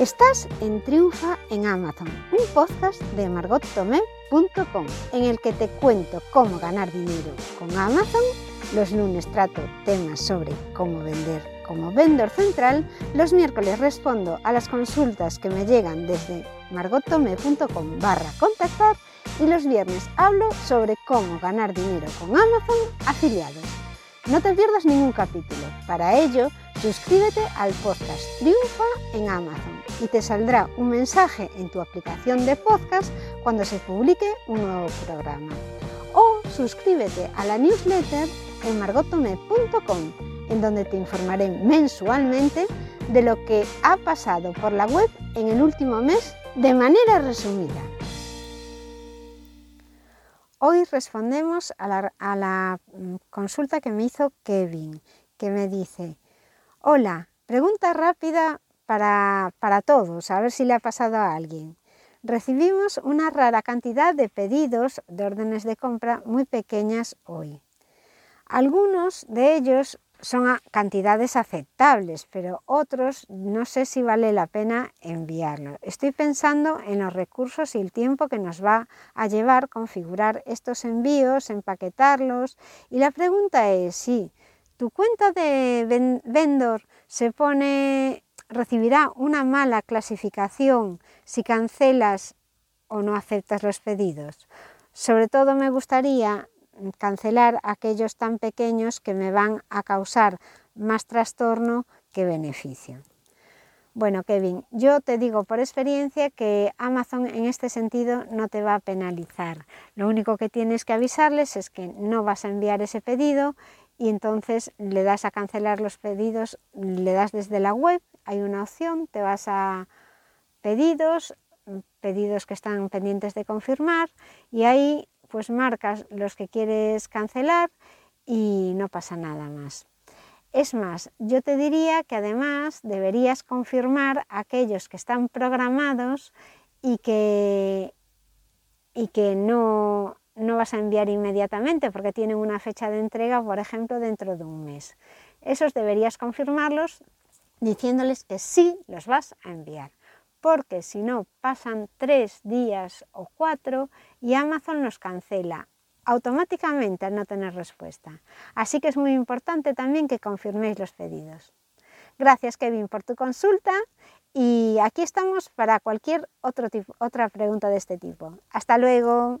Estás en Triunfa en Amazon, un podcast de margottomé.com en el que te cuento cómo ganar dinero con Amazon. Los lunes trato temas sobre cómo vender como vendedor central. Los miércoles respondo a las consultas que me llegan desde margottomé.com barra contactar y los viernes hablo sobre cómo ganar dinero con Amazon afiliados. No te pierdas ningún capítulo. Para ello, suscríbete al podcast Triunfa en Amazon y te saldrá un mensaje en tu aplicación de podcast cuando se publique un nuevo programa. O suscríbete a la newsletter en margotome.com, en donde te informaré mensualmente de lo que ha pasado por la web en el último mes de manera resumida. Hoy respondemos a la, mm, consulta que me hizo Kevin, que me dice, hola, pregunta rápida para, para todos, a ver si le ha pasado a alguien. Recibimos una rara cantidad de pedidos de órdenes de compra muy pequeñas hoy. Algunos de ellos son cantidades aceptables, pero otros no sé si vale la pena enviarlo. Estoy pensando en los recursos y el tiempo que nos va a llevar configurar estos envíos, empaquetarlos y la pregunta es si tu cuenta de vendor se pone recibirá una mala clasificación si cancelas o no aceptas los pedidos. Sobre todo me gustaría cancelar aquellos tan pequeños que me van a causar más trastorno que beneficio. Bueno, Kevin, yo te digo por experiencia que Amazon en este sentido no te va a penalizar. Lo único que tienes que avisarles es que no vas a enviar ese pedido y entonces le das a cancelar los pedidos, le das desde la web, hay una opción, te vas a pedidos, pedidos que están pendientes de confirmar y ahí pues marcas los que quieres cancelar y no pasa nada más. Es más, yo te diría que además deberías confirmar aquellos que están programados y que, y que no, no vas a enviar inmediatamente porque tienen una fecha de entrega, por ejemplo, dentro de un mes. Esos deberías confirmarlos diciéndoles que sí los vas a enviar porque si no pasan tres días o cuatro y Amazon nos cancela automáticamente al no tener respuesta. Así que es muy importante también que confirméis los pedidos. Gracias Kevin por tu consulta y aquí estamos para cualquier otro tipo, otra pregunta de este tipo. Hasta luego.